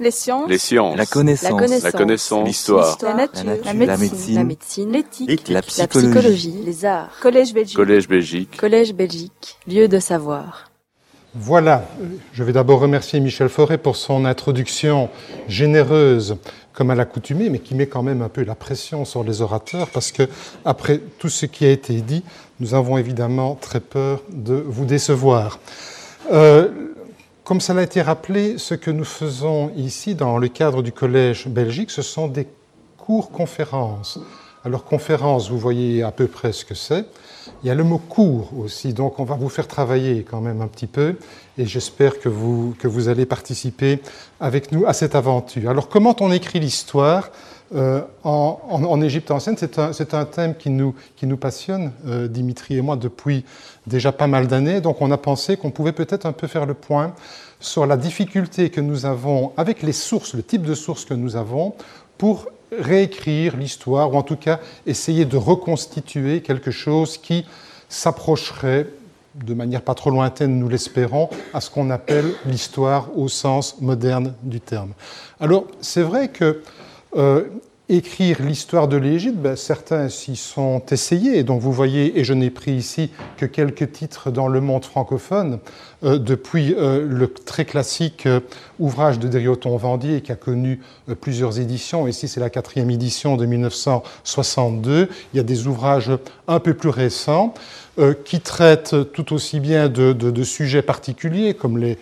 Les sciences. Les sciences. La connaissance. La connaissance. La. L'histoire. La nature. La nature. La La médecine. La. L'éthique. La La psychologie. psychologie. Les arts. Collège Belgique. Collège Belgique. Collège Belgique. Lieu de savoir. Voilà, je vais d'abord remercier Michel Forêt pour son introduction généreuse, comme à l'accoutumée, mais qui met quand même un peu la pression sur les orateurs, parce que après tout ce qui a été dit, nous avons évidemment très peur de vous décevoir. Euh, comme ça l'a été rappelé, ce que nous faisons ici dans le cadre du Collège Belgique, ce sont des cours-conférences. Alors conférence, vous voyez à peu près ce que c'est. Il y a le mot cours aussi, donc on va vous faire travailler quand même un petit peu et j'espère que vous, que vous allez participer avec nous à cette aventure. Alors comment on écrit l'histoire? Euh, en, Égypte ancienne C'est un, thème qui nous, qui nous passionne, euh, Dimitri et moi, depuis déjà pas mal d'années. Donc on a pensé qu'on pouvait peut-être un peu faire le point sur la difficulté que nous avons avec les sources, le type de sources que nous avons pour réécrire l'histoire, ou en tout cas essayer de reconstituer quelque chose qui s'approcherait de manière pas trop lointaine, nous l'espérons, à ce qu'on appelle l'histoire au sens moderne du terme. Alors, c'est vrai que euh, écrire l'histoire de l'Égypte, ben, certains s'y sont essayés. Donc vous voyez, et je n'ai pris ici que quelques titres dans le monde francophone, euh, depuis euh, le très classique ouvrage de Drioton Vendier, qui a connu plusieurs éditions. Ici, c'est la quatrième édition de 1962. Il y a des ouvrages un peu plus récents qui traitent tout aussi bien de, sujets particuliers, comme les,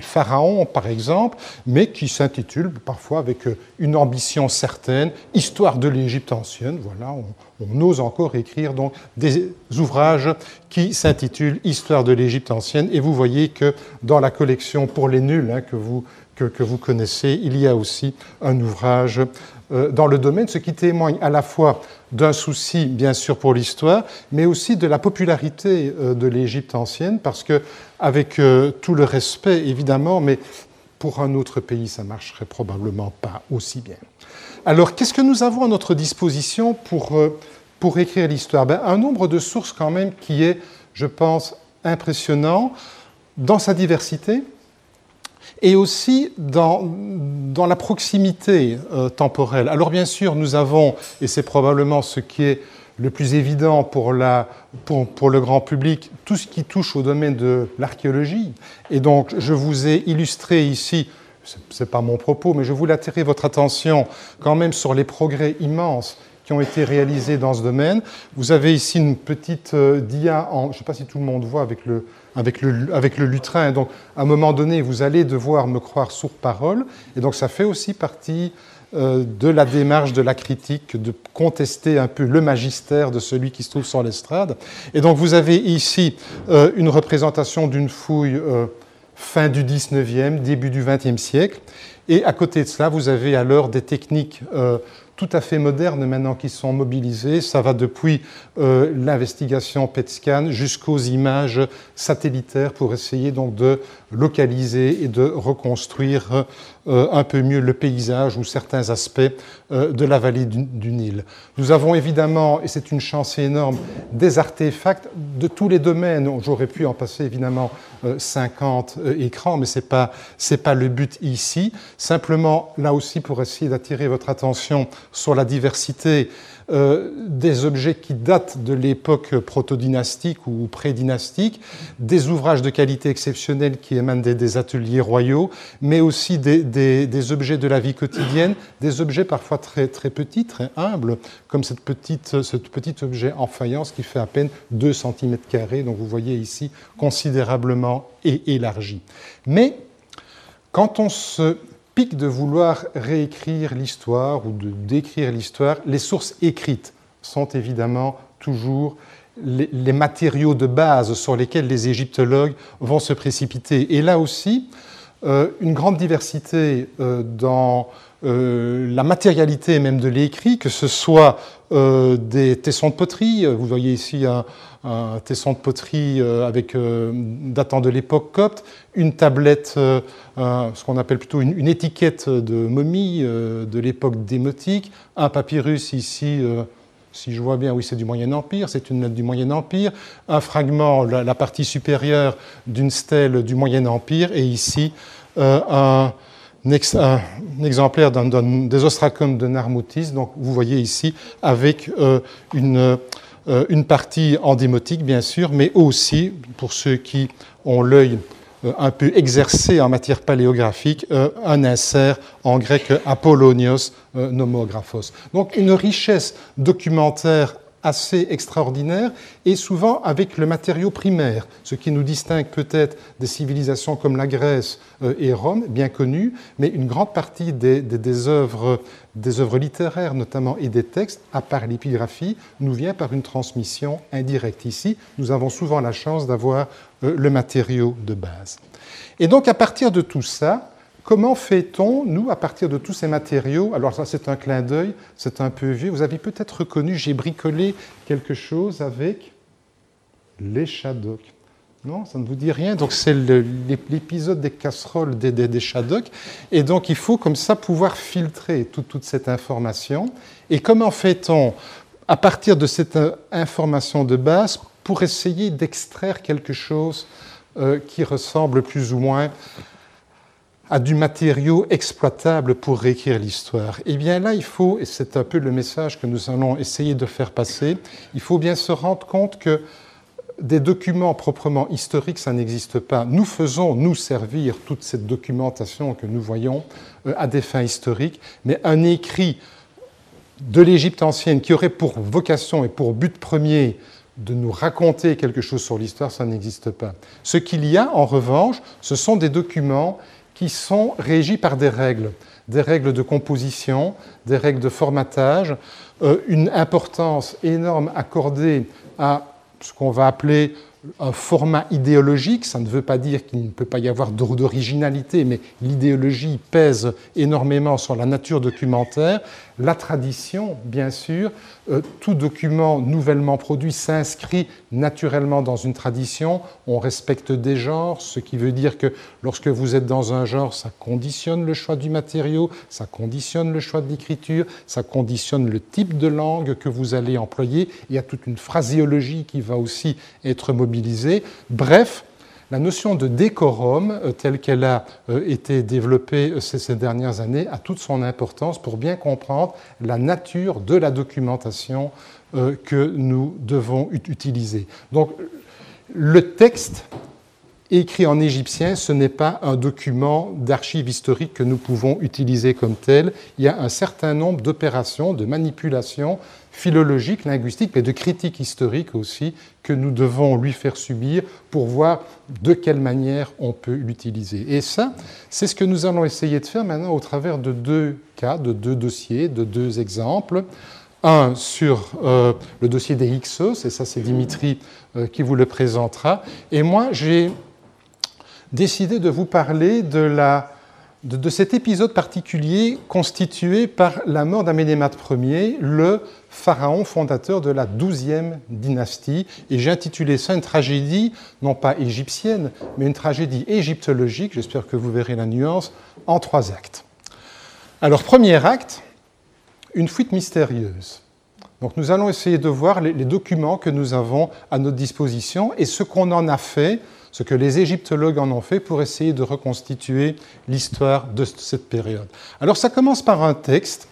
pharaons, par exemple, mais qui s'intitulent parfois avec euh, une ambition certaine, Histoire de l'Égypte ancienne. Voilà, on, ose encore écrire donc des ouvrages qui s'intitulent Histoire de l'Égypte ancienne. Et vous voyez que dans la collection pour les nuls hein, que, vous, que, vous connaissez, il y a aussi un ouvrage euh, dans le domaine, ce qui témoigne à la fois d'un souci, bien sûr, pour l'histoire, mais aussi de la popularité euh, de l'Égypte ancienne, parce que, avec euh, tout le respect, évidemment, mais pour un autre pays, ça marcherait probablement pas aussi bien. Alors, qu'est-ce que nous avons à notre disposition pour, euh, pour écrire l'histoire? Ben, Un nombre de sources quand même qui est, je pense, impressionnant dans sa diversité et aussi dans, la proximité euh, temporelle. Alors bien sûr, nous avons, et c'est probablement ce qui est le plus évident pour, le grand public, tout ce qui touche au domaine de l'archéologie. Et donc, je vous ai illustré ici, ce n'est pas mon propos, mais je voulais attirer votre attention quand même sur les progrès immenses qui ont été réalisés dans ce domaine. Vous avez ici une petite euh, dia, je ne sais pas si tout le monde voit avec le, avec le, avec le lutrin. Donc, à un moment donné, vous allez devoir me croire sur parole. Et donc, ça fait aussi partie euh, de la démarche de la critique, de contester un peu le magistère de celui qui se trouve sur l'estrade. Et donc, vous avez ici euh, une représentation d'une fouille euh, fin du 19e, début du 20e siècle. Et à côté de cela, vous avez alors des techniques tout à fait modernes maintenant qui sont mobilisées. Ça va depuis euh, l'investigation PET scan jusqu'aux images satellitaires pour essayer donc de localiser et de reconstruire euh, un peu mieux le paysage ou certains aspects euh, de la vallée du, Nil. Nous avons évidemment, et c'est une chance énorme, des artefacts de tous les domaines. J'aurais pu en passer évidemment euh, 50 écrans, mais ce n'est pas, pas le but ici. Simplement, là aussi, pour essayer d'attirer votre attention sur la diversité euh, des objets qui datent de l'époque protodynastique ou pré-dynastique, des ouvrages de qualité exceptionnelle qui émanent des ateliers royaux, mais aussi des, des, objets de la vie quotidienne, des objets parfois très, très petits, très humbles, comme cette petite, ce petit objet en faïence qui fait à peine 2 cm, donc vous voyez ici considérablement élargi. Mais quand on se pique de vouloir réécrire l'histoire ou de décrire l'histoire, les sources écrites sont évidemment toujours les, matériaux de base sur lesquels les égyptologues vont se précipiter. Et là aussi, une grande diversité euh, dans euh, la matérialité même de l'écrit, que ce soit euh, des tessons de poterie, vous voyez ici un, tesson de poterie euh, datant de l'époque copte, une tablette, ce qu'on appelle plutôt une, étiquette de momie de l'époque démotique, un papyrus ici si je vois bien, oui, c'est du Moyen Empire, c'est une lettre du Moyen Empire, un fragment, la, la partie supérieure d'une stèle du Moyen Empire, et ici, euh, un, exemplaire des ostracums de Narmoutis. Donc, vous voyez ici avec euh, une, euh, une, partie endémotique, bien sûr, mais aussi, pour ceux qui ont l'œil euh, un peu exercé en matière paléographique, un insert en grec Apollonios nomographos. Donc, une richesse documentaire assez extraordinaire et souvent avec le matériau primaire, ce qui nous distingue peut-être des civilisations comme la Grèce euh, et Rome, bien connues, mais une grande partie des, des, œuvres, des œuvres littéraires notamment et des textes, à part l'épigraphie, nous vient par une transmission indirecte. Ici, nous avons souvent la chance d'avoir euh, le matériau de base. Et donc à partir de tout ça, Comment fait-on, nous, à partir de tous ces matériaux? Alors ça, c'est un clin d'œil, c'est un peu vieux. Vous avez peut-être reconnu, j'ai bricolé quelque chose avec les Shadocks. Non, ça ne vous dit rien. Donc c'est l'épisode des casseroles des, des, Et donc il faut comme ça pouvoir filtrer toute cette information. Et comment fait-on, à partir de cette euh, information de base, pour essayer d'extraire quelque chose euh, qui ressemble plus ou moins à du matériau exploitable pour réécrire l'histoire. Eh bien là, il faut, et c'est un peu le message que nous allons essayer de faire passer, il faut bien se rendre compte que des documents proprement historiques, ça n'existe pas. Nous faisons nous servir toute cette documentation que nous voyons euh, à des fins historiques, mais un écrit de l'Égypte ancienne qui aurait pour vocation et pour but premier de nous raconter quelque chose sur l'histoire, ça n'existe pas. Ce qu'il y a, en revanche, ce sont des documents qui sont régis par des règles, des règles de composition, des règles de formatage, euh, une importance énorme accordée à ce qu'on va appeler un format idéologique, ça ne veut pas dire qu'il ne peut pas y avoir d'originalité, mais l'idéologie pèse énormément sur la nature documentaire. La tradition, bien sûr, euh, tout document nouvellement produit s'inscrit naturellement dans une tradition. On respecte des genres, ce qui veut dire que lorsque vous êtes dans un genre, ça conditionne le choix du matériau, ça conditionne le choix de l'écriture, ça conditionne le type de langue que vous allez employer. Il y a toute une phraséologie qui va aussi être mobilisée. Bref, la notion de décorum, euh, telle qu'elle a euh, été développée euh, ces, dernières années, a toute son importance pour bien comprendre la nature de la documentation que nous devons utiliser. Donc, le texte écrit en égyptien, ce n'est pas un document d'archives historiques que nous pouvons utiliser comme tel. Il y a un certain nombre d'opérations, de manipulations philologique, linguistique, mais de critique historique aussi, que nous devons lui faire subir pour voir de quelle manière on peut l'utiliser. Et ça, c'est ce que nous allons essayer de faire maintenant au travers de deux cas, de deux dossiers, de deux exemples. Un sur euh, le dossier des Hyksos, et ça c'est Dimitri euh, qui vous le présentera. Et moi, j'ai décidé de vous parler de la de, cet épisode particulier constitué par la mort d'Aménémate Ier, le pharaon fondateur de la douzième dynastie. Et j'ai intitulé ça une tragédie, non pas égyptienne, mais une tragédie égyptologique, j'espère que vous verrez la nuance, en trois actes. Alors, premier acte, une fuite mystérieuse. Donc nous allons essayer de voir les documents que nous avons à notre disposition et ce qu'on en a fait ce que les égyptologues en ont fait pour essayer de reconstituer l'histoire de cette période. Alors ça commence par un texte,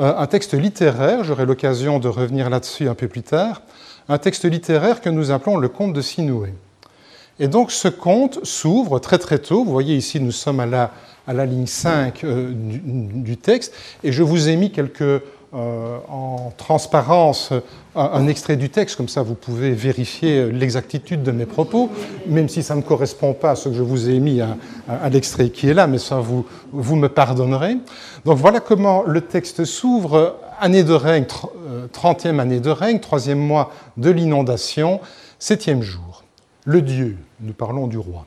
euh, un texte littéraire, j'aurai l'occasion de revenir là-dessus un peu plus tard, un texte littéraire que nous appelons le conte de Sinoué. Et donc ce conte s'ouvre très très tôt, vous voyez ici nous sommes à la, à la ligne 5 euh, du, du, texte, et je vous ai mis quelques euh, en transparence un, extrait du texte, comme ça vous pouvez vérifier l'exactitude de mes propos, même si ça ne correspond pas à ce que je vous ai mis à, l'extrait qui est là, mais ça vous, vous me pardonnerez. Donc voilà comment le texte s'ouvre, année de règne, 30e euh, année de règne, troisième mois de l'inondation, septième jour. Le Dieu, nous parlons du roi.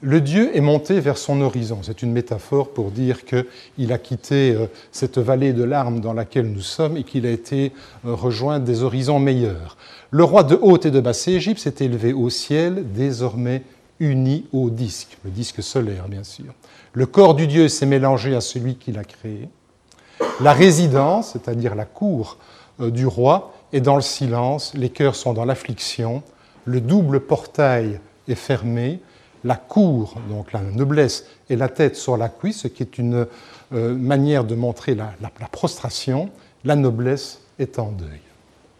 Le Dieu est monté vers son horizon. C'est une métaphore pour dire qu'il a quitté euh, cette vallée de larmes dans laquelle nous sommes et qu'il a été euh, rejoint des horizons meilleurs. Le roi de Haute et de Basse Égypte s'est élevé au ciel, désormais uni au disque, le disque solaire bien sûr. Le corps du Dieu s'est mélangé à celui qu'il a créé. La résidence, c'est-à-dire la cour euh, du roi, est dans le silence, les cœurs sont dans l'affliction, le double portail est fermé, la cour, donc la noblesse, et la tête sur la cuisse, ce qui est une euh, manière de montrer la, prostration, la noblesse est en deuil.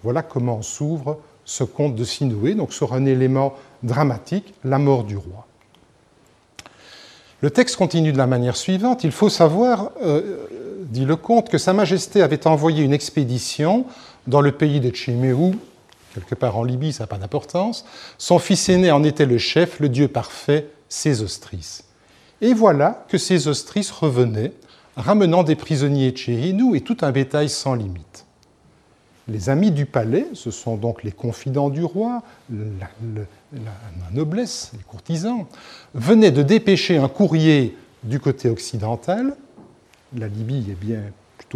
Voilà comment s'ouvre ce conte de Sinoué, donc sur un élément dramatique, la mort du roi. Le texte continue de la manière suivante. Il faut savoir, euh, dit le comte, que Sa Majesté avait envoyé une expédition dans le pays de Chiméou, quelque part en Libye, ça n'a pas d'importance. Son fils aîné en était le chef, le dieu parfait, Sésostris. Et voilà que Sésostris revenait, ramenant des prisonniers Tchérinou et tout un bétail sans limite. Les amis du palais, ce sont donc les confidents du roi, la, noblesse, les courtisans, venaient de dépêcher un courrier du côté occidental. La Libye est bien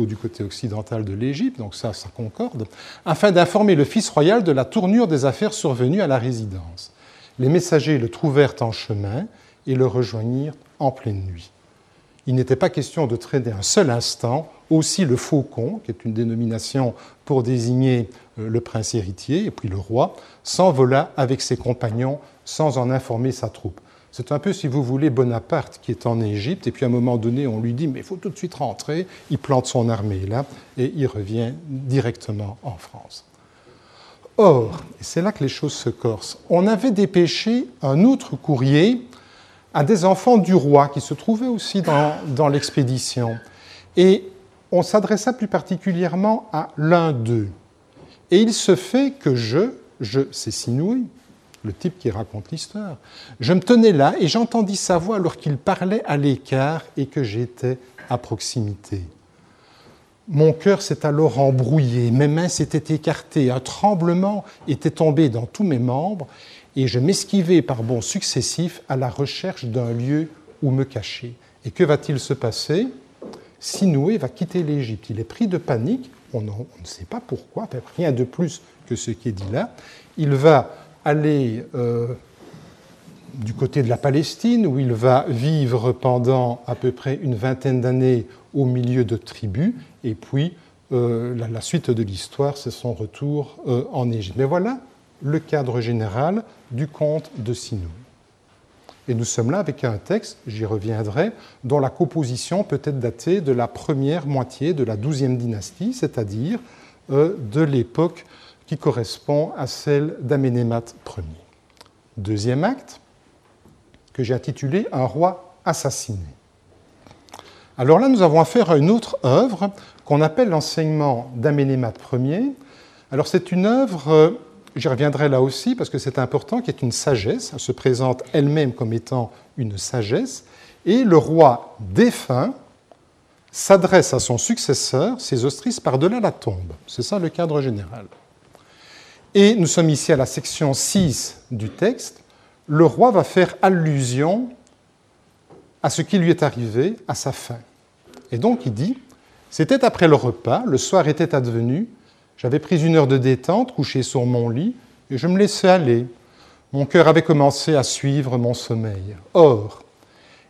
du côté occidental de l'Égypte, donc ça, ça concorde, afin d'informer le fils royal de la tournure des affaires survenues à la résidence. Les messagers le trouvèrent en chemin et le rejoignirent en pleine nuit. Il n'était pas question de traiter un seul instant aussi le faucon, qui est une dénomination pour désigner euh, le prince héritier, et puis le roi, s'envola avec ses compagnons sans en informer sa troupe. C'est un peu, si vous voulez, Bonaparte qui est en Égypte, et puis à un moment donné, on lui dit, mais il faut tout de suite rentrer, il plante son armée là, et il revient directement en France. Or, et c'est là que les choses se corsent, on avait dépêché un autre courrier à des enfants du roi qui se trouvaient aussi dans, l'expédition. Et on s'adressa plus particulièrement à l'un d'eux. Et il se fait que je, je Sinoué, le type qui raconte l'histoire, je me tenais là et j'entendis sa voix alors qu'il parlait à l'écart et que j'étais à proximité. Mon cœur s'est alors embrouillé, mes mains s'étaient écartées, un tremblement était tombé dans tous mes membres et je m'esquivais par bonds successifs à la recherche d'un lieu où me cacher. Et que va-t-il se passer? Sinoué va quitter l'Égypte. Il est pris de panique, on, ne sait pas pourquoi, rien de plus que ce qui est dit là. Il va aller euh, du côté de la Palestine, où il va vivre pendant à peu près une vingtaine d'années au milieu de tribus, et puis euh, la, suite de l'histoire, c'est son retour euh, en Égypte. Mais voilà le cadre général du conte de Sinou. Et nous sommes là avec un texte, j'y reviendrai, dont la composition peut être datée de la première moitié de la douzième dynastie, c'est-à-dire de l'époque qui correspond à celle d'Aménémat Ier. Deuxième acte, que j'ai intitulé Un roi assassiné. Alors là, nous avons affaire à une autre œuvre qu'on appelle l'enseignement d'Aménémat Ier. Alors c'est une œuvre euh, J'y reviendrai là aussi parce que c'est important, qui est une sagesse. Elle se présente elle-même comme étant une sagesse. Et le roi défunt s'adresse à son successeur, Sésostris, par-delà la tombe. C'est ça le cadre général. Et nous sommes ici à la section 6 du texte. Le roi va faire allusion à ce qui lui est arrivé à sa fin. Et donc il dit, c'était après le repas, le soir était advenu, j'avais pris une heure de détente, couché sur mon lit, et je me laissais aller. Mon cœur avait commencé à suivre mon sommeil. Or,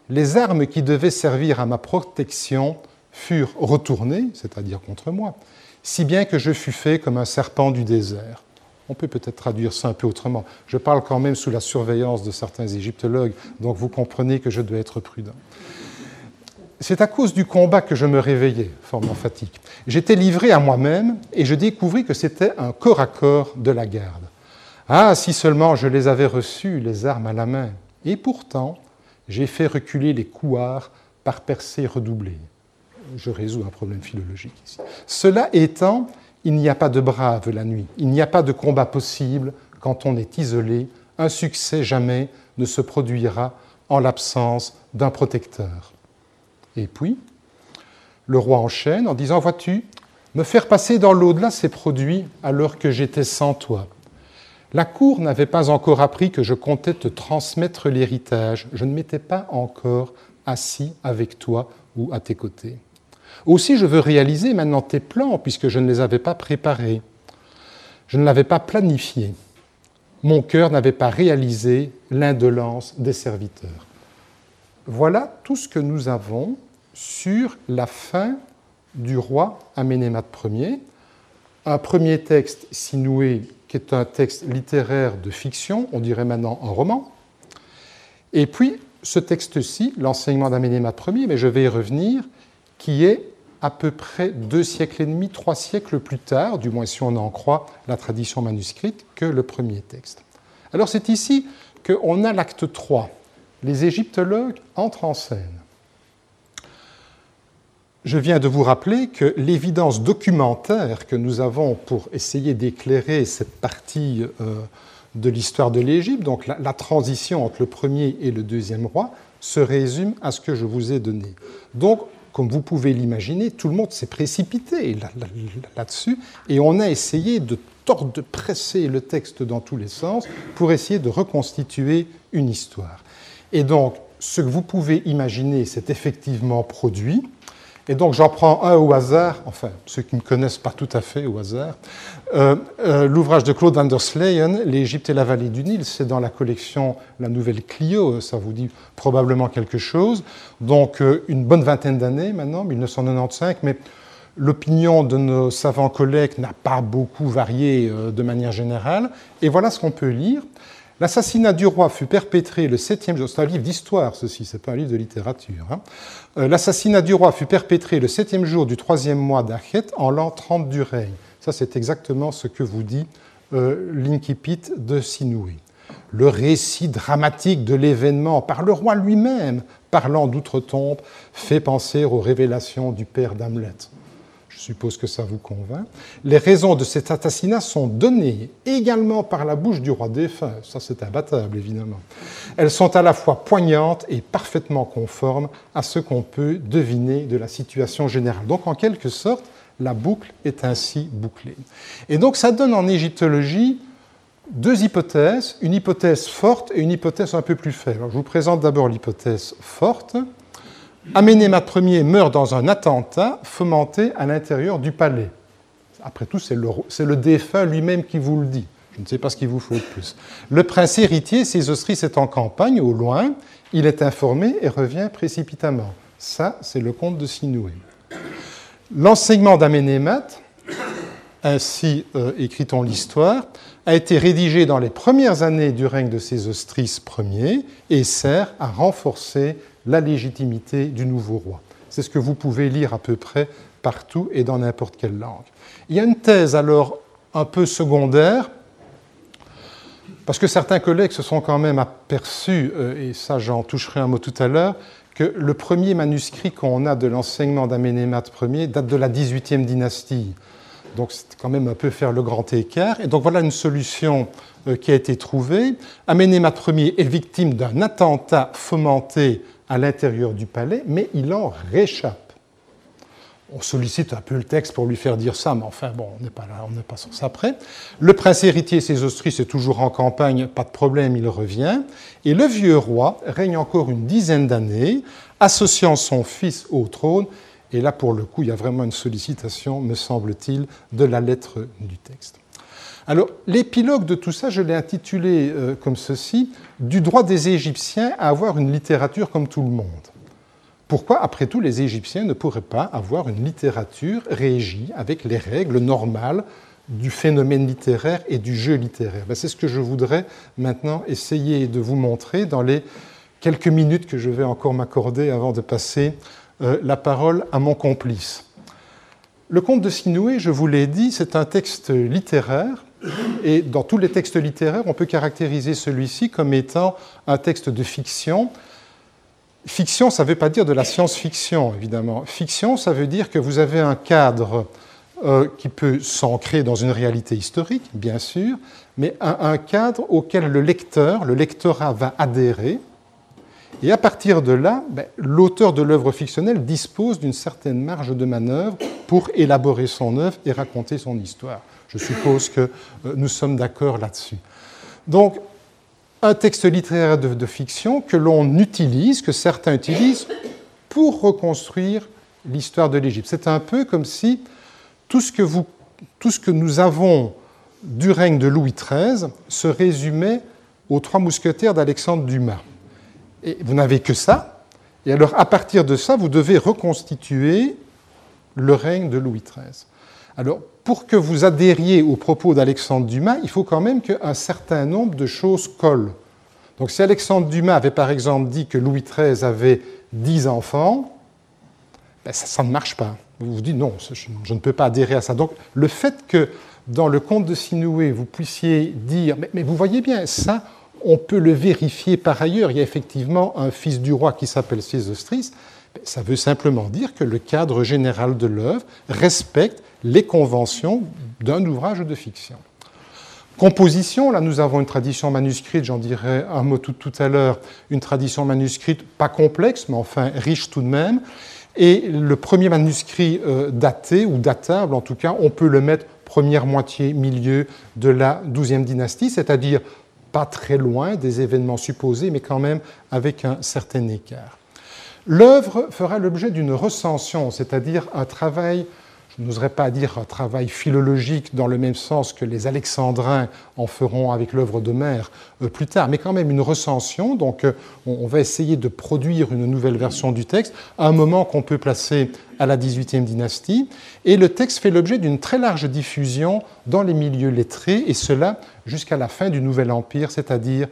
les armes qui devaient servir à ma protection furent retournées, c'est-à-dire contre moi, si bien que je fus fait comme un serpent du désert. On peut peut-être traduire ça un peu autrement. Je parle quand même sous la surveillance de certains égyptologues, donc vous comprenez que je dois être prudent. C'est à cause du combat que je me réveillais, forme emphatique. J'étais livré à moi-même et je découvris que c'était un corps à corps de la garde. Ah, si seulement je les avais reçus, les armes à la main. Et pourtant, j'ai fait reculer les couards par percées redoublées. Je résous un problème philologique ici. Cela étant, il n'y a pas de brave la nuit, il n'y a pas de combat possible quand on est isolé. Un succès jamais ne se produira en l'absence d'un protecteur. Et puis, le roi enchaîne en disant, vois-tu, me faire passer dans l'au-delà ces produits alors que j'étais sans toi. La cour n'avait pas encore appris que je comptais te transmettre l'héritage. Je ne m'étais pas encore assis avec toi ou à tes côtés. Aussi, je veux réaliser maintenant tes plans, puisque je ne les avais pas préparés. Je ne l'avais pas planifié. Mon cœur n'avait pas réalisé l'indolence des serviteurs. Voilà tout ce que nous avons sur la fin du roi Aménémat Ier. Un premier texte, Sinoué, qui est un texte littéraire de fiction, on dirait maintenant un roman, Et puis, ce texte-ci, l'enseignement d'Aménémat Ier, mais je vais y revenir, qui est à peu près deux siècles et demi, trois siècles plus tard, du moins si on en croit la tradition manuscrite, que le premier texte. Alors c'est ici qu'on a l'acte 3. Les égyptologues entrent en scène. Je viens de vous rappeler que l'évidence documentaire que nous avons pour essayer d'éclairer cette partie euh, de l'histoire de l'Égypte, donc la, transition entre le premier et le deuxième roi, se résume à ce que je vous ai donné. Donc, comme vous pouvez l'imaginer, tout le monde s'est précipité là-dessus et on a essayé de tordre, de presser le texte dans tous les sens pour essayer de reconstituer une histoire. Et donc, ce que vous pouvez imaginer s'est effectivement produit. Et donc j'en prends un au hasard, enfin ceux qui ne me connaissent pas tout à fait au hasard. Euh, euh, l'ouvrage de Claude van der Sleyen, L'Égypte et la vallée du Nil, c'est dans la collection La Nouvelle Clio, ça vous dit probablement quelque chose. Donc euh, une bonne vingtaine d'années maintenant, 1995, mais l'opinion de nos savants collègues n'a pas beaucoup varié de manière générale. Et voilà ce qu'on peut lire. L'assassinat du roi fut perpétré le septième jour. C'est un livre d'histoire, ceci, c'est pas un livre de littérature. Hein. Euh, l'assassinat du roi fut perpétré le jour du troisième mois d'Achet en l'an 30 du règne. Ça, c'est exactement ce que vous dit euh, l'Inkipit de Sinoué. Le récit dramatique de l'événement par le roi lui-même, parlant d'outre-tombe, fait penser aux révélations du père d'Hamlet. Je suppose que ça vous convainc. Les raisons de cet assassinat sont données également par la bouche du roi défunt. Ça, c'est imbattable, évidemment. Elles sont à la fois poignantes et parfaitement conformes à ce qu'on peut deviner de la situation générale. Donc, en quelque sorte, la boucle est ainsi bouclée. Et donc, ça donne en égyptologie deux hypothèses, une hypothèse forte et une hypothèse un peu plus faible. je vous présente d'abord l'hypothèse forte. Aménémat Ier meurt dans un attentat fomenté à l'intérieur du palais. Après tout, c'est le, défunt lui-même qui vous le dit. Je ne sais pas ce qu'il vous faut de plus. Le prince héritier, Sésostris, est en campagne, au loin. Il est informé et revient précipitamment. Ça, c'est le conte de Sinoué. L'enseignement d'Aménémat, ainsi euh, écrit-on l'histoire, a été rédigé dans les premières années du règne de Sésostris Ier et sert à renforcer la légitimité du nouveau roi. C'est ce que vous pouvez lire à peu près partout et dans n'importe quelle langue. Il y a une thèse alors un peu secondaire, parce que certains collègues se sont quand même aperçus, euh, et ça j'en toucherai un mot tout à l'heure, que le premier manuscrit qu'on a de l'enseignement d'Aménémat Ier date de la 18e dynastie. Donc c'est quand même un peu faire le grand écart. Et donc voilà une solution euh, qui a été trouvée. Aménémat Ier est victime d'un attentat fomenté à l'intérieur du palais, mais il en réchappe. On sollicite un peu le texte pour lui faire dire ça, mais enfin, bon, on n'est pas là, on n'est pas sur ça près. Le prince héritier Sésostris est toujours en campagne, pas de problème, il revient. Et le vieux roi règne encore une dizaine d'années, associant son fils au trône. Et là, pour le coup, il y a vraiment une sollicitation, me semble-t-il, de la lettre du texte. Alors, l'épilogue de tout ça, je l'ai intitulé euh, comme ceci Du droit des Égyptiens à avoir une littérature comme tout le monde. Pourquoi, après tout, les Égyptiens ne pourraient pas avoir une littérature régie avec les règles normales du phénomène littéraire et du jeu littéraire? Ben, C'est ce que je voudrais maintenant essayer de vous montrer dans les quelques minutes que je vais encore m'accorder avant de passer euh, la parole à mon complice. Le conte de Sinoué, je vous l'ai dit, c'est un texte littéraire et dans tous les textes littéraires, on peut caractériser celui-ci comme étant un texte de fiction. Fiction, ça ne veut pas dire de la science-fiction, évidemment. Fiction, ça veut dire que vous avez un cadre euh, qui peut s'ancrer dans une réalité historique, bien sûr, mais un, cadre auquel le lecteur, le lectorat va adhérer. Et à partir de là, ben, l'auteur de l'œuvre fictionnelle dispose d'une certaine marge de manœuvre pour élaborer son œuvre et raconter son histoire. Je suppose que euh, nous sommes d'accord là-dessus. Donc, un texte littéraire de, fiction que l'on utilise, que certains utilisent, pour reconstruire l'histoire de l'Égypte. C'est un peu comme si tout ce, que tout ce que nous avons du règne de Louis XIII se résumait aux trois mousquetaires d'Alexandre Dumas. Et vous n'avez que ça. Et alors, à partir de ça, vous devez reconstituer le règne de Louis XIII. Alors, pour que vous adhériez aux propos d'Alexandre Dumas, il faut quand même qu'un certain nombre de choses collent. Donc si Alexandre Dumas avait par exemple dit que Louis XIII avait 10 enfants, ben, ça, ne marche pas. Vous vous dites non, je, ne peux pas adhérer à ça. Donc le fait que dans le conte de Sinoué, vous puissiez dire, mais, vous voyez bien, ça, on peut le vérifier par ailleurs. Il y a effectivement un fils du roi qui s'appelle Sésostris. Ben, ça veut simplement dire que le cadre général de l'œuvre respecte les conventions d'un ouvrage de fiction. Composition, là nous avons une tradition manuscrite, j'en dirai un mot tout, à l'heure, une tradition manuscrite pas complexe, mais enfin riche tout de même. Et le premier manuscrit euh, daté, ou datable en tout cas, on peut le mettre première moitié, milieu de la XIIe dynastie, c'est-à-dire pas très loin des événements supposés, mais quand même avec un certain écart. L'œuvre fera l'objet d'une recension, c'est-à-dire un travail je n'oserais pas dire un travail philologique dans le même sens que les alexandrins en feront avec l'œuvre d'Homère euh, plus tard, mais quand même une recension. Donc euh, on va essayer de produire une nouvelle version du texte à un moment qu'on peut placer à la XVIIIe dynastie. Et le texte fait l'objet d'une très large diffusion dans les milieux lettrés, et cela jusqu'à la fin du Nouvel Empire, c'est-à-dire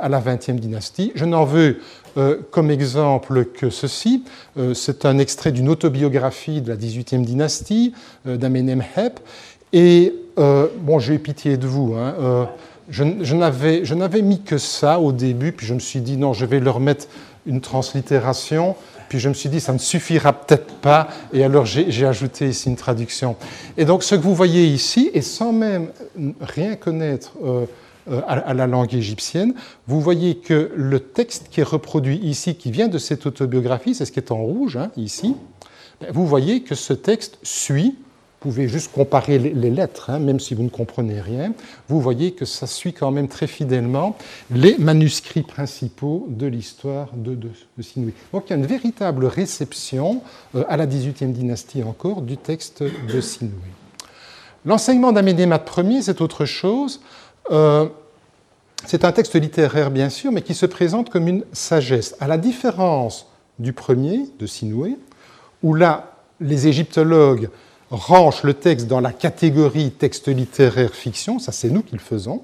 à la XXe dynastie. Je n'en veux euh, comme exemple que ceci. Euh, c'est un extrait d'une autobiographie de la XVIIIe dynastie d'Amenemheb. Et bon, j'ai eu pitié de vous. Hein, je, je n'avais mis que ça au début, puis je me suis dit non, je vais leur mettre une translittération. Puis je me suis dit, ça ne suffira peut-être pas, et alors j'ai ajouté ici une traduction. Et donc ce que vous voyez ici, et sans même rien connaître euh, à la langue égyptienne, vous voyez que le texte qui est reproduit ici, qui vient de cette autobiographie, c'est ce qui est en rouge hein, ici, ben, vous voyez que ce texte suit, vous pouvez juste comparer les lettres, hein, même si vous ne comprenez rien, vous voyez que ça suit quand même très fidèlement les manuscrits principaux de l'histoire de, de, Sinoué. Donc il y a une véritable réception euh, à la 18e dynastie encore du texte de Sinoué. L'enseignement d'Amédémat Ier, c'est autre chose. Euh, c'est un texte littéraire, bien sûr, mais qui se présente comme une sagesse. À la différence du premier, de Sinoué, où là, les égyptologues rangent le texte dans la catégorie texte littéraire fiction, ça c'est nous qui le faisons,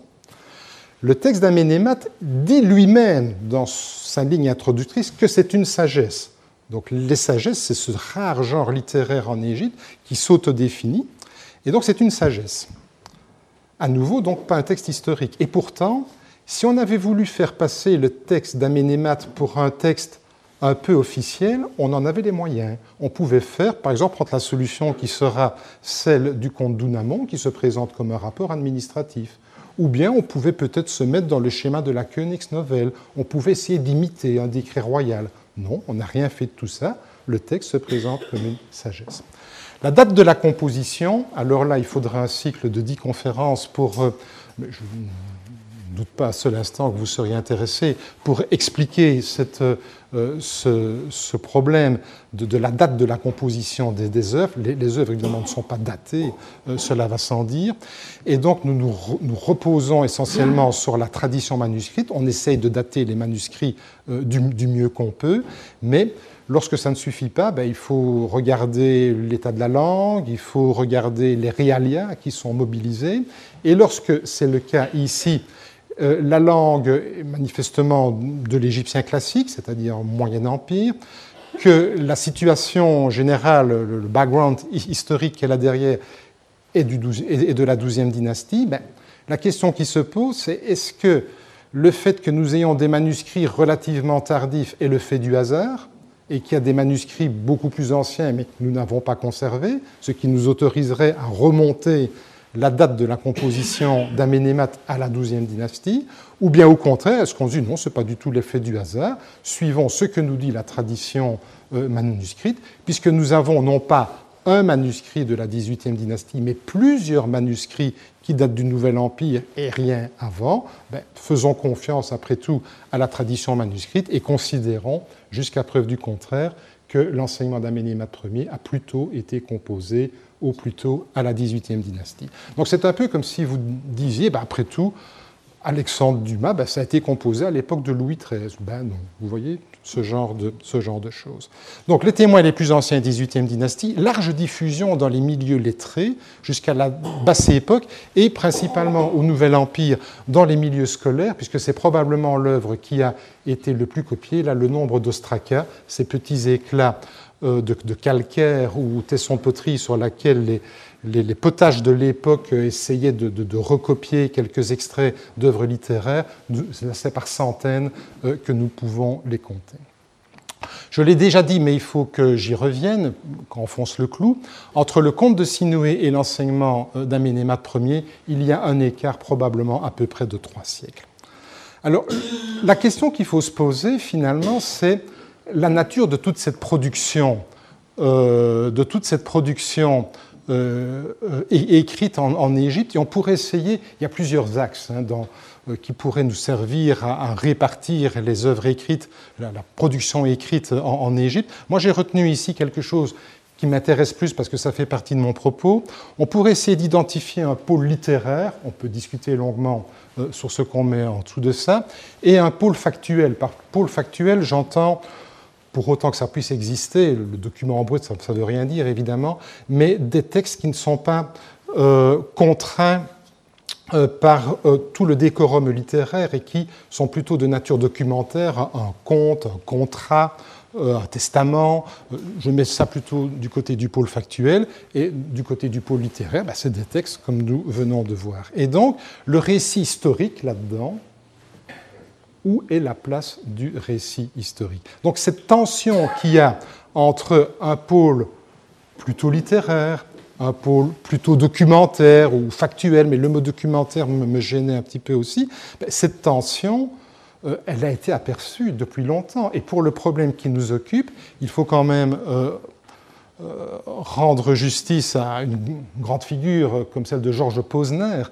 le texte d'Aménémat dit lui-même dans sa ligne introductrice que c'est une sagesse. Donc les sagesses, c'est ce rare genre littéraire en Égypte qui s'autodéfinit, et donc c'est une sagesse. À nouveau, donc pas un texte historique. Et pourtant, si on avait voulu faire passer le texte d'Aménémat pour un texte un peu officiel, on en avait les moyens. On pouvait faire, par exemple, prendre la solution qui sera celle du comte d'Ounamon, qui se présente comme un rapport administratif. Ou bien on pouvait peut-être se mettre dans le schéma de la Königsnovelle. On pouvait essayer d'imiter un décret royal. Non, on n'a rien fait de tout ça. Le texte se présente comme une sagesse. La date de la composition, alors là, il faudra un cycle de dix conférences pour. Euh, je ne doute pas à seul instant que vous seriez intéressé pour expliquer euh, ce, problème de, la date de la composition des, œuvres. Les, œuvres, évidemment, ne sont pas datées, euh, cela va sans dire. Et donc, nous, nous, reposons essentiellement sur la tradition manuscrite. On essaye de dater les manuscrits du, du, mieux qu'on peut, mais Lorsque ça ne suffit pas, ben, il faut regarder l'état de la langue, il faut regarder les réalias qui sont mobilisés. Et lorsque c'est le cas ici, euh, la langue est manifestement de l'égyptien classique, c'est-à-dire Moyen Empire, que la situation générale, le background historique qu'elle a derrière est, de la XIIe dynastie, ben, la question qui se pose, c'est est-ce que le fait que nous ayons des manuscrits relativement tardifs est le fait du hasard? Et qu'il y a des manuscrits beaucoup plus anciens mais que nous n'avons pas conservés, ce qui nous autoriserait à remonter la date de la composition d'Aménémat à la XIIe dynastie, ou bien au contraire, est-ce qu'on dit non, ce n'est pas du tout l'effet du hasard, suivons ce que nous dit la tradition euh, manuscrite, puisque nous avons non pas un manuscrit de la XVIIIe dynastie, mais plusieurs manuscrits qui datent du Nouvel Empire et rien avant, ben, faisons confiance après tout à la tradition manuscrite et considérons, jusqu'à preuve du contraire, que l'enseignement d'Aménémat Ier a plutôt été composé au plus tôt à la XVIIIe dynastie. Donc c'est un peu comme si vous disiez, ben, après tout, Alexandre Dumas, ben, ça a été composé à l'époque de Louis XIII. Ben vous voyez ce genre, de, ce genre de choses. Donc les témoins les plus anciens 18e dynastie, large diffusion dans les milieux lettrés jusqu'à la basse époque et principalement au Nouvel Empire dans les milieux scolaires, puisque c'est probablement l'œuvre qui a été le plus copiée. Là, le nombre d'ostracas, ces petits éclats euh, de, calcaire ou tesson poterie sur laquelle les, les, potages de l'époque essayaient de, recopier quelques extraits d'œuvres littéraires, c'est par centaines euh, que nous pouvons les compter. Je l'ai déjà dit, mais il faut que j'y revienne, qu'on fonce le clou. Entre le conte de Sinoué et l'enseignement euh, d'Aménémate Ier, il y a un écart probablement à peu près de trois siècles. Alors, la question qu'il faut se poser finalement, c'est la nature de toute cette production, euh, de toute cette production euh, euh, écrite en, Égypte. Et on pourrait essayer, il y a plusieurs axes hein, euh, qui pourraient nous servir à, répartir les œuvres écrites, la, production écrite en, Égypte. Moi, j'ai retenu ici quelque chose qui m'intéresse plus parce que ça fait partie de mon propos. On pourrait essayer d'identifier un pôle littéraire, on peut discuter longuement sur ce qu'on met en dessous de ça, et un pôle factuel. Par pôle factuel, j'entends pour autant que ça puisse exister, le document en brut, ça ne veut rien dire évidemment, mais des textes qui ne sont pas euh, contraints euh, par euh, tout le décorum littéraire et qui sont plutôt de nature documentaire, un conte, un contrat, un testament. Je mets ça plutôt du côté du pôle factuel et du côté du pôle littéraire, bah, c'est des textes comme nous venons de voir. Et donc le récit historique là-dedans, où est la place du récit historique? Donc cette tension qu'il y a entre un pôle plutôt littéraire, un pôle plutôt documentaire ou factuel, mais le mot documentaire me, gênait un petit peu aussi, ben, cette tension, euh, elle a été aperçue depuis longtemps. Et pour le problème qui nous occupe, il faut quand même euh, rendre justice à une grande figure comme celle de Georges Posner,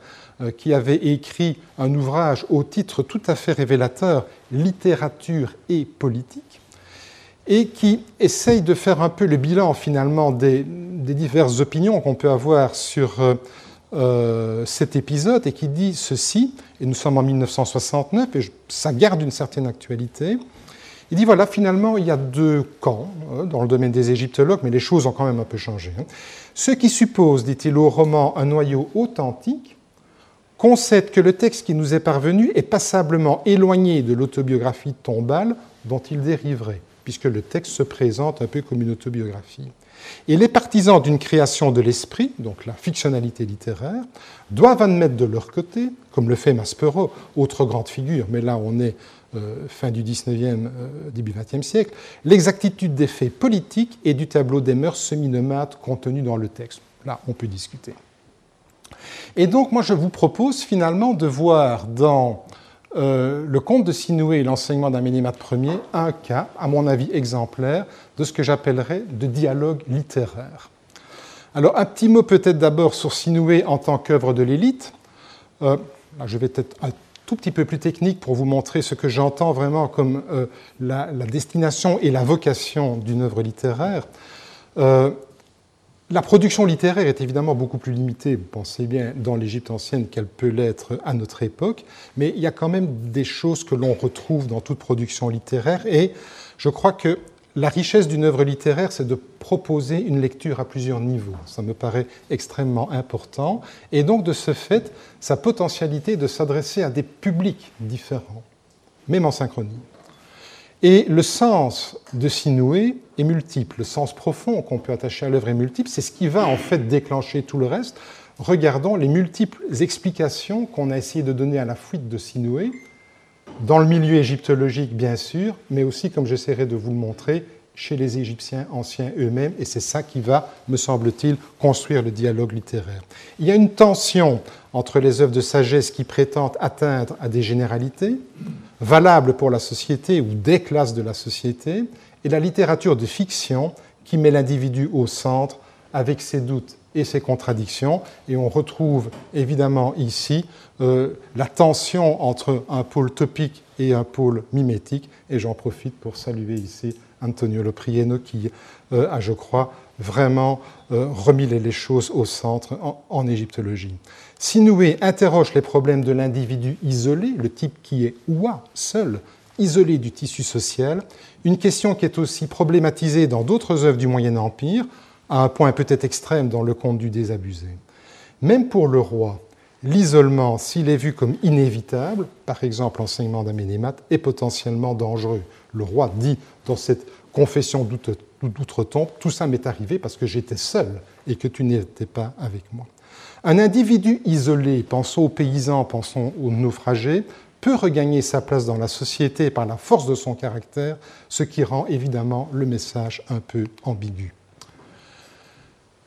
euh, qui avait écrit un ouvrage au titre tout à fait révélateur, Littérature et politique, et qui essaye de faire un peu le bilan finalement des, diverses opinions qu'on peut avoir sur euh, euh, cet épisode, et qui dit ceci, et nous sommes en 1969, et ça garde une certaine actualité. Il dit voilà, finalement, il y a deux camps dans le domaine des égyptologues, mais les choses ont quand même un peu changé. Hein. Ceux qui supposent, dit-il au roman, un noyau authentique, concède que le texte qui nous est parvenu est passablement éloigné de l'autobiographie tombale dont il dériverait, puisque le texte se présente un peu comme une autobiographie. Et les partisans d'une création de l'esprit, donc la fictionnalité littéraire, doivent admettre de leur côté, comme le fait Maspero, autre grande figure, mais là on est euh, fin du 19e, euh, début 20e siècle, l'exactitude des faits politiques et du tableau des mœurs semi-nomades contenu dans le texte. Là, on peut discuter. Et donc, moi, je vous propose finalement de voir dans euh, le conte de Sinoué et l'enseignement d'Aménémate Ier un cas, à mon avis exemplaire, de ce que j'appellerais de dialogue littéraire. Alors, un petit mot peut-être d'abord sur Sinoué en tant qu'œuvre de l'élite. Je vais peut-être tout petit peu plus technique pour vous montrer ce que j'entends vraiment comme euh, la, destination et la vocation d'une œuvre littéraire. La production littéraire est évidemment beaucoup plus limitée, vous pensez bien, dans l'Égypte ancienne qu'elle peut l'être à notre époque, mais il y a quand même des choses que l'on retrouve dans toute production littéraire, et je crois que la richesse d'une œuvre littéraire, c'est de proposer une lecture à plusieurs niveaux. Ça me paraît extrêmement important, et donc de ce fait, sa potentialité de s'adresser à des publics différents, même en synchronie. Et le sens de Sinoué est multiple. Le sens profond qu'on peut attacher à l'œuvre est multiple. C'est ce qui va en fait déclencher tout le reste. Regardons les multiples explications qu'on a essayé de donner à la fuite de Sinoué, dans le milieu égyptologique bien sûr, mais aussi, comme j'essaierai de vous le montrer, chez les Égyptiens anciens eux-mêmes, et c'est ça qui va, me semble-t-il, construire le dialogue littéraire. Il y a une tension entre les œuvres de sagesse qui prétendent atteindre à des généralités, valable pour la société ou des classes de la société, et la littérature de fiction qui met l'individu au centre avec ses doutes et ses contradictions. Et on retrouve évidemment ici euh, la tension entre un pôle topique et un pôle mimétique. Et j'en profite pour saluer ici Antonio Loprieno qui euh, a, je crois, vraiment euh, remis les choses au centre en, égyptologie. Sinoué interroge les problèmes de l'individu isolé, le type qui est oua, seul, isolé du tissu social, une question qui est aussi problématisée dans d'autres œuvres du Moyen Empire, à un point peut-être extrême dans le conte du désabusé. Même pour le roi, l'isolement, s'il est vu comme inévitable, par exemple l'enseignement d'Aménémat, est potentiellement dangereux. Le roi dit dans cette confession d'outre-tombe, tout ça m'est arrivé parce que j'étais seul et que tu n'étais pas avec moi. Un individu isolé, pensons aux paysans, pensons aux naufragés, peut regagner sa place dans la société par la force de son caractère, ce qui rend évidemment le message un peu ambigu.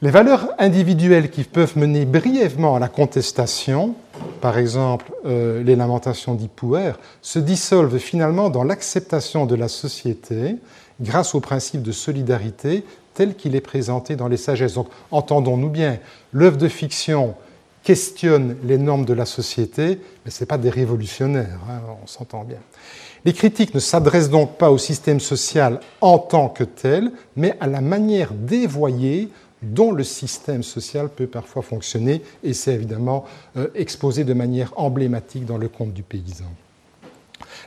Les valeurs individuelles qui peuvent mener brièvement à la contestation, par exemple euh, les lamentations d'Hipouer, se dissolvent finalement dans l'acceptation de la société grâce au principe de solidarité tel qu'il est présenté dans les sagesses. Donc entendons-nous bien, l'œuvre de fiction questionne les normes de la société, mais ce n'est pas des révolutionnaires, hein, on s'entend bien. Les critiques ne s'adressent donc pas au système social en tant que tel, mais à la manière dévoyée dont le système social peut parfois fonctionner, et c'est évidemment euh, exposé de manière emblématique dans le conte du paysan.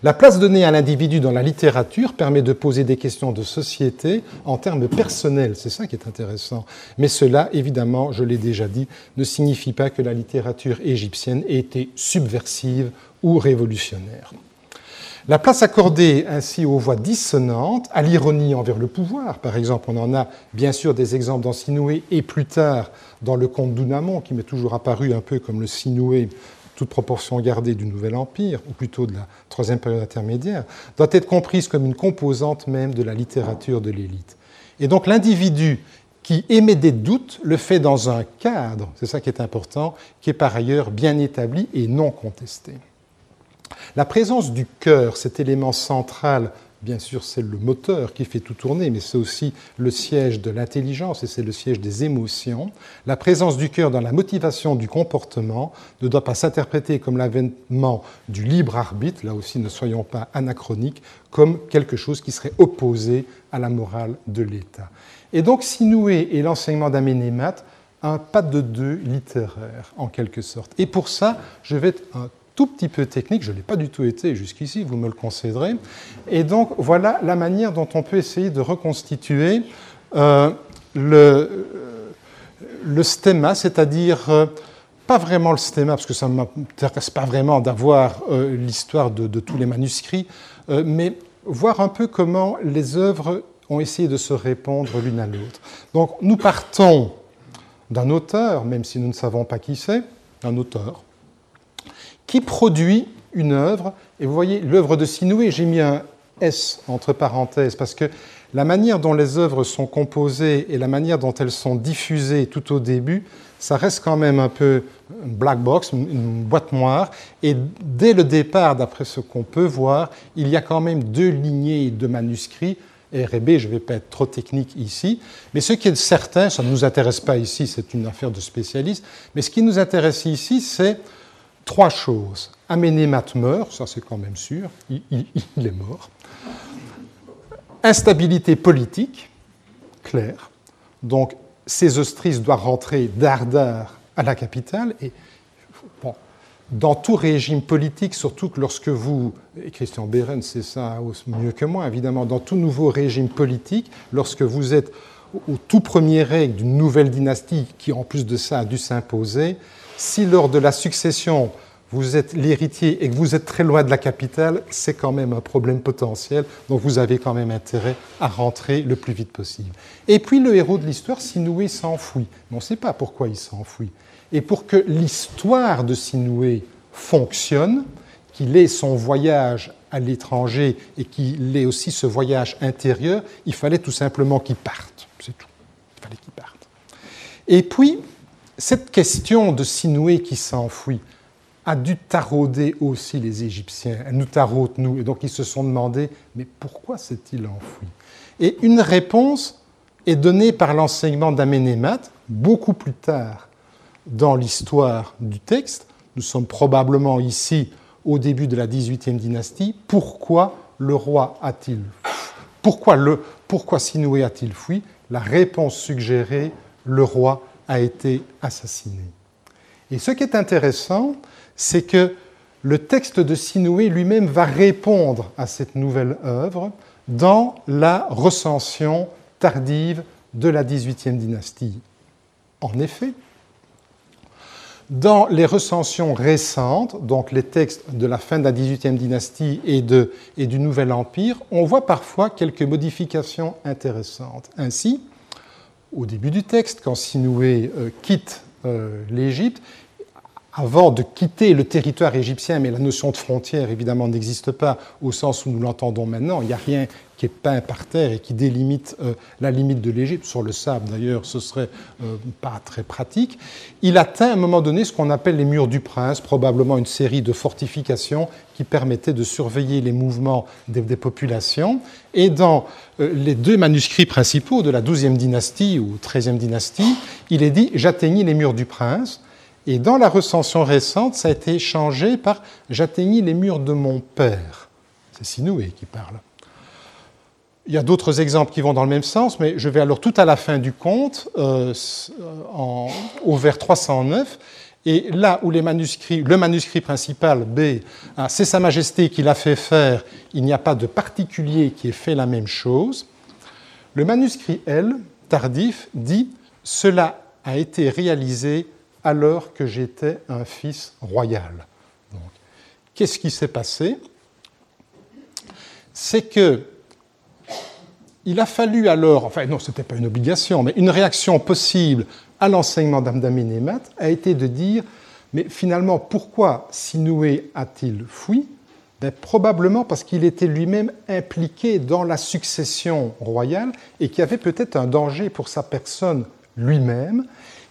La place donnée à l'individu dans la littérature permet de poser des questions de société en termes personnels, c'est ça qui est intéressant. Mais cela, évidemment, je l'ai déjà dit, ne signifie pas que la littérature égyptienne ait été subversive ou révolutionnaire. La place accordée ainsi aux voix dissonantes, à l'ironie envers le pouvoir, par exemple, on en a bien sûr des exemples dans Sinoué et plus tard dans le conte d'Unamon, qui m'est toujours apparu un peu comme le Sinoué, toute proportion gardée du Nouvel Empire, ou plutôt de la troisième période intermédiaire, doit être comprise comme une composante même de la littérature de l'élite. Et donc l'individu qui émet des doutes le fait dans un cadre, c'est ça qui est important, qui est par ailleurs bien établi et non contesté. La présence du cœur, cet élément central, bien sûr c'est le moteur qui fait tout tourner, mais c'est aussi le siège de l'intelligence et c'est le siège des émotions. La présence du cœur dans la motivation du comportement ne doit pas s'interpréter comme l'avènement du libre arbitre, là aussi ne soyons pas anachroniques, comme quelque chose qui serait opposé à la morale de l'État. Et donc Sinoué et l'enseignement d'Aménémat, un pas de deux littéraire en quelque sorte. Et pour ça, je vais être un tout petit peu technique, je ne l'ai pas du tout été jusqu'ici, vous me le concéderez. Et donc voilà la manière dont on peut essayer de reconstituer euh, le, le stéma, c'est-à-dire euh, pas vraiment le stéma, parce que ça ne m'intéresse pas vraiment d'avoir euh, l'histoire de, de, tous les manuscrits, mais voir un peu comment les œuvres ont essayé de se répondre l'une à l'autre. Donc nous partons d'un auteur, même si nous ne savons pas qui c'est, un auteur, qui produit une œuvre. Et vous voyez, l'œuvre de Sinoué, j'ai mis un S entre parenthèses, parce que la manière dont les œuvres sont composées et la manière dont elles sont diffusées tout au début, ça reste quand même un peu une black box, une boîte noire. Et dès le départ, d'après ce qu'on peut voir, il y a quand même deux lignées de manuscrits. R et B, je ne vais pas être trop technique ici, mais ce qui est certain, ça ne nous intéresse pas ici, c'est une affaire de spécialistes, mais ce qui nous intéresse ici, c'est trois choses. Aménémat meurt, ça c'est quand même sûr, il, est mort. Instabilité politique, claire. Donc, Sésostris doit rentrer d'Ardar à la capitale. Et dans tout régime politique, surtout que lorsque vous, et Christian Beren c'est ça mieux que moi évidemment, dans tout nouveau régime politique, lorsque vous êtes au tout premier règne d'une nouvelle dynastie qui en plus de ça a dû s'imposer, si lors de la succession, vous êtes l'héritier et que vous êtes très loin de la capitale, c'est quand même un problème potentiel, donc vous avez quand même intérêt à rentrer le plus vite possible. Et puis le héros de l'histoire, Sinoué, s'enfuit. Mais on ne sait pas pourquoi il s'enfuit. Et pour que l'histoire de Sinoué fonctionne, qu'il ait son voyage à l'étranger et qu'il ait aussi ce voyage intérieur, il fallait tout simplement qu'il parte. C'est tout. Il fallait qu'il parte. Et puis, cette question de Sinoué qui s'enfuit a dû tarauder aussi les Égyptiens. Elle nous taraude, nous. Et donc ils se sont demandé, mais pourquoi s'est-il enfoui Et une réponse est donnée par l'enseignement d'Aménémat beaucoup plus tard dans l'histoire du texte. Nous sommes probablement ici au début de la 18e dynastie. Pourquoi le roi a-t-il pourquoi, le, pourquoi Sinoué a-t-il fui? La réponse suggérée, le roi a été assassiné. Et ce qui est intéressant, c'est que le texte de Sinoué lui-même va répondre à cette nouvelle œuvre dans la recension tardive de la XVIIIe dynastie. En effet, dans les recensions récentes, donc les textes de la fin de la XVIIIe dynastie et, et, du Nouvel Empire, on voit parfois quelques modifications intéressantes. Ainsi, au début du texte, quand Sinoué euh, quitte euh, l'Égypte, avant de quitter le territoire égyptien, mais la notion de frontière évidemment n'existe pas au sens où nous l'entendons maintenant, il n'y a rien qui est peint par terre et qui délimite euh, la limite de l'Égypte, sur le sable d'ailleurs, ce serait euh, pas très pratique. Il atteint à un moment donné ce qu'on appelle les murs du prince, probablement une série de fortifications qui permettaient de surveiller les mouvements des, populations. Et dans euh, les deux manuscrits principaux de la 12e dynastie ou 13e dynastie, il est dit J'atteignis les murs du prince. Et dans la recension récente, ça a été changé par J'atteignis les murs de mon père. C'est Sinoué qui parle. Il y a d'autres exemples qui vont dans le même sens, mais je vais alors tout à la fin du conte, euh, au vers 309, et là où les manuscrits, le manuscrit principal B, ah, c'est Sa Majesté qui l'a fait faire, il n'y a pas de particulier qui ait fait la même chose. Le manuscrit L, tardif, dit Cela a été réalisé alors que j'étais un fils royal. Qu'est-ce qui s'est passé? C'est que il a fallu alors, enfin non, ce n'était pas une obligation, mais une réaction possible à l'enseignement d'Amdaménémat a été de dire, mais finalement, pourquoi Sinoué a-t-il fui? Ben, Probablement parce qu'il était lui-même impliqué dans la succession royale et qu'il y avait peut-être un danger pour sa personne lui-même.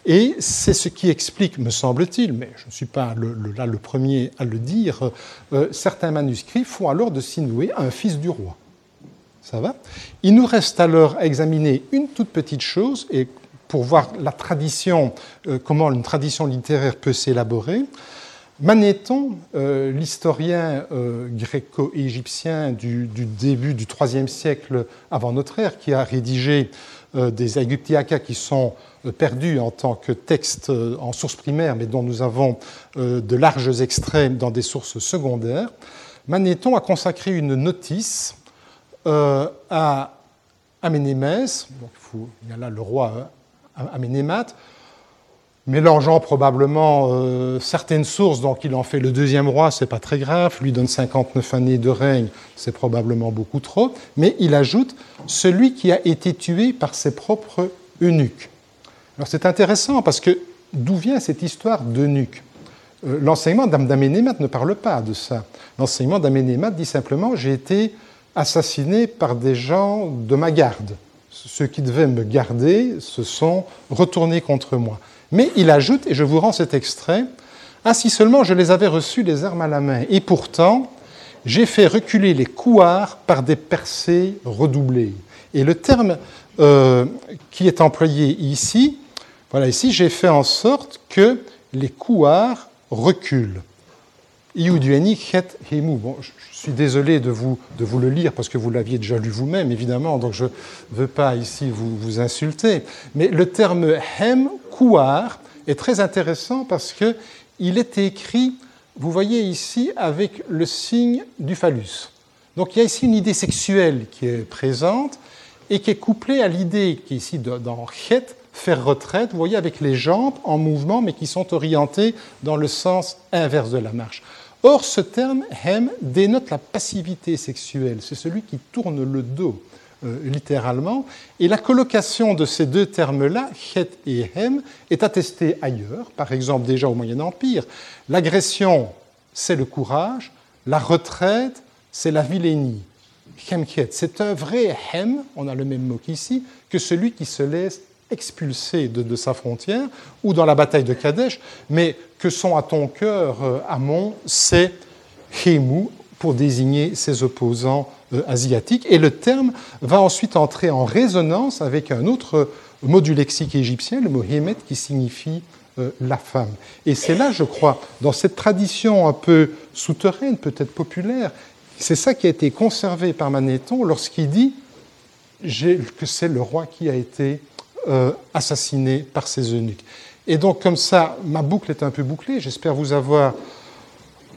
Et c'est ce qui explique, me semble-t-il, mais je ne suis pas le, là le premier à le dire, euh, certains manuscrits font alors de Sinoué un fils du roi. Ça va? Il nous reste alors à examiner une toute petite chose, et pour voir la tradition, euh, comment une tradition littéraire peut s'élaborer. Manéthon, euh, l'historien gréco-égyptien du, début du IIIe siècle avant notre ère, qui a rédigé des Aegyptiacas qui sont euh, perdu en tant que texte euh, en source primaire, mais dont nous avons euh, de larges extraits dans des sources secondaires, Manéthon a consacré une notice à Aménémès, il, y a là le roi Aménémate, mélangeant probablement certaines sources, donc il en fait le deuxième roi, c'est pas très grave, lui donne 59 années de règne, c'est probablement beaucoup trop, mais il ajoute celui qui a été tué par ses propres eunuques. Alors c'est intéressant parce que d'où vient cette histoire d'eunuque euh, L'enseignement d'Aménémat ne parle pas de ça. L'enseignement d'Aménémat dit simplement j'ai été assassiné par des gens de ma garde. Ceux qui devaient me garder se sont retournés contre moi. Mais il ajoute, et je vous rends cet extrait, ainsi seulement je les avais reçus les armes à la main, et pourtant j'ai fait reculer les couards par des percées redoublées. Et le terme euh, qui est employé ici, voilà, ici j'ai fait en sorte que les couards reculent. Bon, je suis désolé de vous, de vous le lire parce que vous l'aviez déjà lu vous-même, évidemment, donc je ne veux pas ici vous, vous insulter. Mais le terme hem, couard, est très intéressant parce qu'il est écrit, vous voyez ici, avec le signe du phallus. Donc il y a ici une idée sexuelle qui est présente et qui est couplée à l'idée qui est ici dans het, faire retraite, vous voyez, avec les jambes en mouvement, mais qui sont orientées dans le sens inverse de la marche. Or, ce terme hem dénote la passivité sexuelle. C'est celui qui tourne le dos, euh, littéralement. Et la colocation de ces deux termes-là, het et hem, est attestée ailleurs, par exemple déjà au Moyen Empire. L'agression, c'est le courage. La retraite, c'est la vilainie. C'est un vrai hem, on a le même mot qu'ici, que celui qui se laisse expulsé de, sa frontière, ou dans la bataille de Kadesh, mais que sont à ton cœur, euh, Amon, c'est Hémou, pour désigner ses opposants euh, asiatiques. Et le terme va ensuite entrer en résonance avec un autre mot du lexique égyptien, le mot Hémet, qui signifie euh, la femme. Et c'est là, je crois, dans cette tradition un peu souterraine, peut-être populaire, c'est ça qui a été conservé par Manéthon lorsqu'il dit que c'est le roi qui a été euh, assassiné par ses eunuques. Et donc comme ça, ma boucle est un peu bouclée. J'espère vous avoir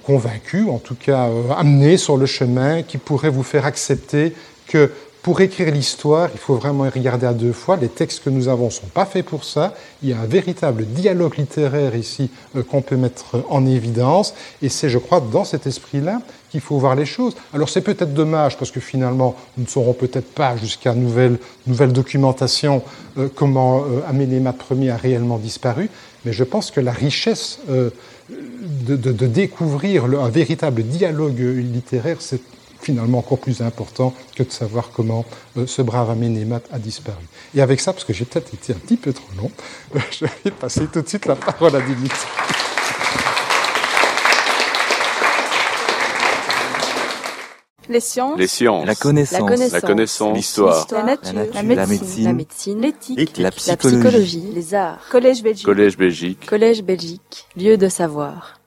convaincu, en tout cas euh, amené sur le chemin qui pourrait vous faire accepter que pour écrire l'histoire, il faut vraiment y regarder à deux fois. Les textes que nous avons ne sont pas faits pour ça. Il y a un véritable dialogue littéraire ici euh, qu'on peut mettre en évidence. Et c'est, je crois, dans cet esprit-là qu'il faut voir les choses. Alors c'est peut-être dommage parce que finalement, nous ne saurons peut-être pas jusqu'à nouvelle, nouvelle documentation euh, comment euh, Ier a réellement disparu. Mais je pense que la richesse de, de, découvrir un véritable dialogue littéraire, c'est finalement encore plus important que de savoir comment euh, ce brave Aménémat a disparu. Et avec ça, parce que j'ai peut-être été un petit peu trop long, euh, je vais passer tout de suite la parole à Dimitri. Les sciences. Les sciences. La connaissance. La connaissance. L'histoire. La, nature. La médecine. La médecine. L'éthique. La, psychologie. Les arts. Collège Belgique. Collège Belgique. Collège Belgique. Lieu de savoir.